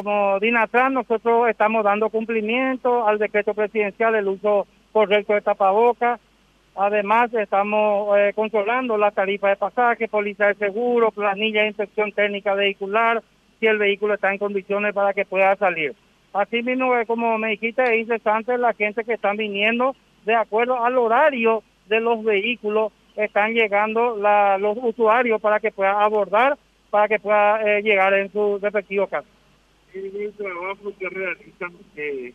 Como DINATRAN, nosotros estamos dando cumplimiento al decreto presidencial del uso correcto de tapabocas. Además, estamos eh, controlando la tarifa de pasaje, póliza de seguro, planilla de inspección técnica vehicular, si el vehículo está en condiciones para que pueda salir. Asimismo, eh, como me dijiste, es interesante la gente que están viniendo de acuerdo al horario de los vehículos, están llegando los usuarios para que puedan abordar, para que pueda eh, llegar en su respectivo caso el trabajo que realizan eh,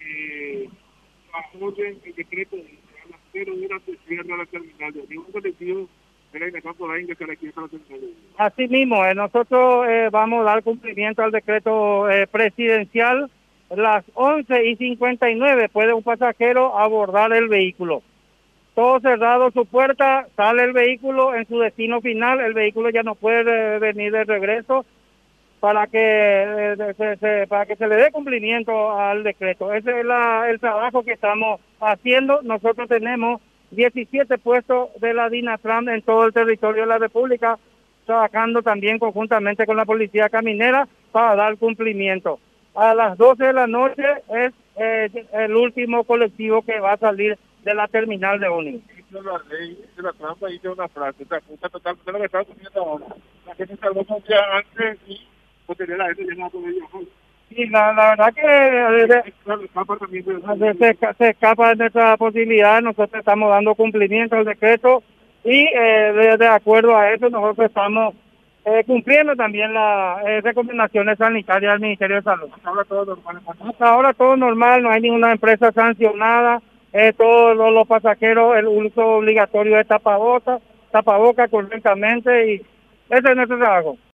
eh, apoyen el decreto a las cero horas se cierra la terminal de ningún colectivo de la de que se quiera la terminal de Así mismo, eh, nosotros eh, vamos a dar cumplimiento al decreto eh, presidencial. Las 11 y 59 puede un pasajero abordar el vehículo. Todo cerrado su puerta, sale el vehículo en su destino final, el vehículo ya no puede venir de regreso para que eh, se, para que se le dé cumplimiento al decreto. Ese es la, el trabajo que estamos haciendo. Nosotros tenemos 17 puestos de la DINATRAN en todo el territorio de la República, trabajando también conjuntamente con la Policía Caminera para dar cumplimiento. A las 12 de la noche es eh, el último colectivo que va a salir de la terminal de Uni. Posterior a eso ya no podía viajar. Sí, la, la verdad que eh, se, se, se escapa de nuestra posibilidad, nosotros estamos dando cumplimiento al decreto y eh, de, de acuerdo a eso nosotros estamos eh, cumpliendo también las eh, recomendaciones sanitarias del Ministerio de Salud. Hasta ahora todo normal. Hasta ahora todo normal, no hay ninguna empresa sancionada, eh, todos los, los pasajeros el uso obligatorio de tapabocas, tapabocas correctamente y ese es nuestro trabajo.